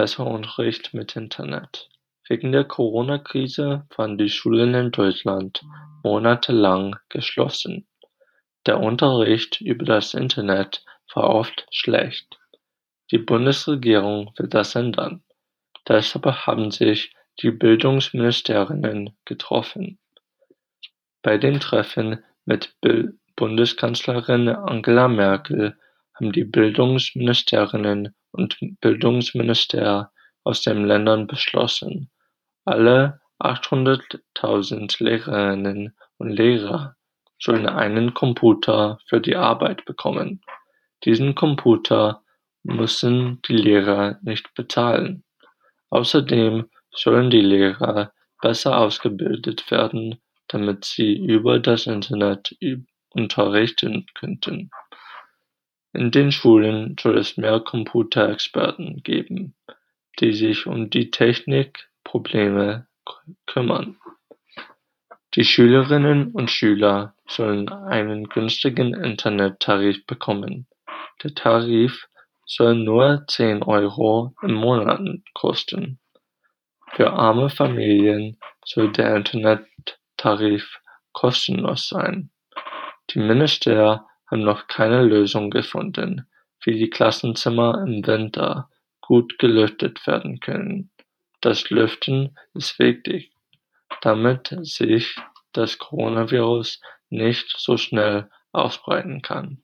besser Unterricht mit Internet. Wegen der Corona-Krise waren die Schulen in Deutschland monatelang geschlossen. Der Unterricht über das Internet war oft schlecht. Die Bundesregierung will das ändern. Deshalb haben sich die Bildungsministerinnen getroffen. Bei dem Treffen mit Bundeskanzlerin Angela Merkel haben die Bildungsministerinnen und Bildungsminister aus den Ländern beschlossen, alle achthunderttausend Lehrerinnen und Lehrer sollen einen Computer für die Arbeit bekommen. Diesen Computer müssen die Lehrer nicht bezahlen. Außerdem sollen die Lehrer besser ausgebildet werden, damit sie über das Internet unterrichten könnten. In den Schulen soll es mehr Computerexperten geben, die sich um die Technikprobleme kümmern. Die Schülerinnen und Schüler sollen einen günstigen Internettarif bekommen. Der Tarif soll nur zehn Euro im Monat kosten. Für arme Familien soll der Internettarif kostenlos sein. Die Minister haben noch keine Lösung gefunden, wie die Klassenzimmer im Winter gut gelüftet werden können. Das Lüften ist wichtig, damit sich das Coronavirus nicht so schnell ausbreiten kann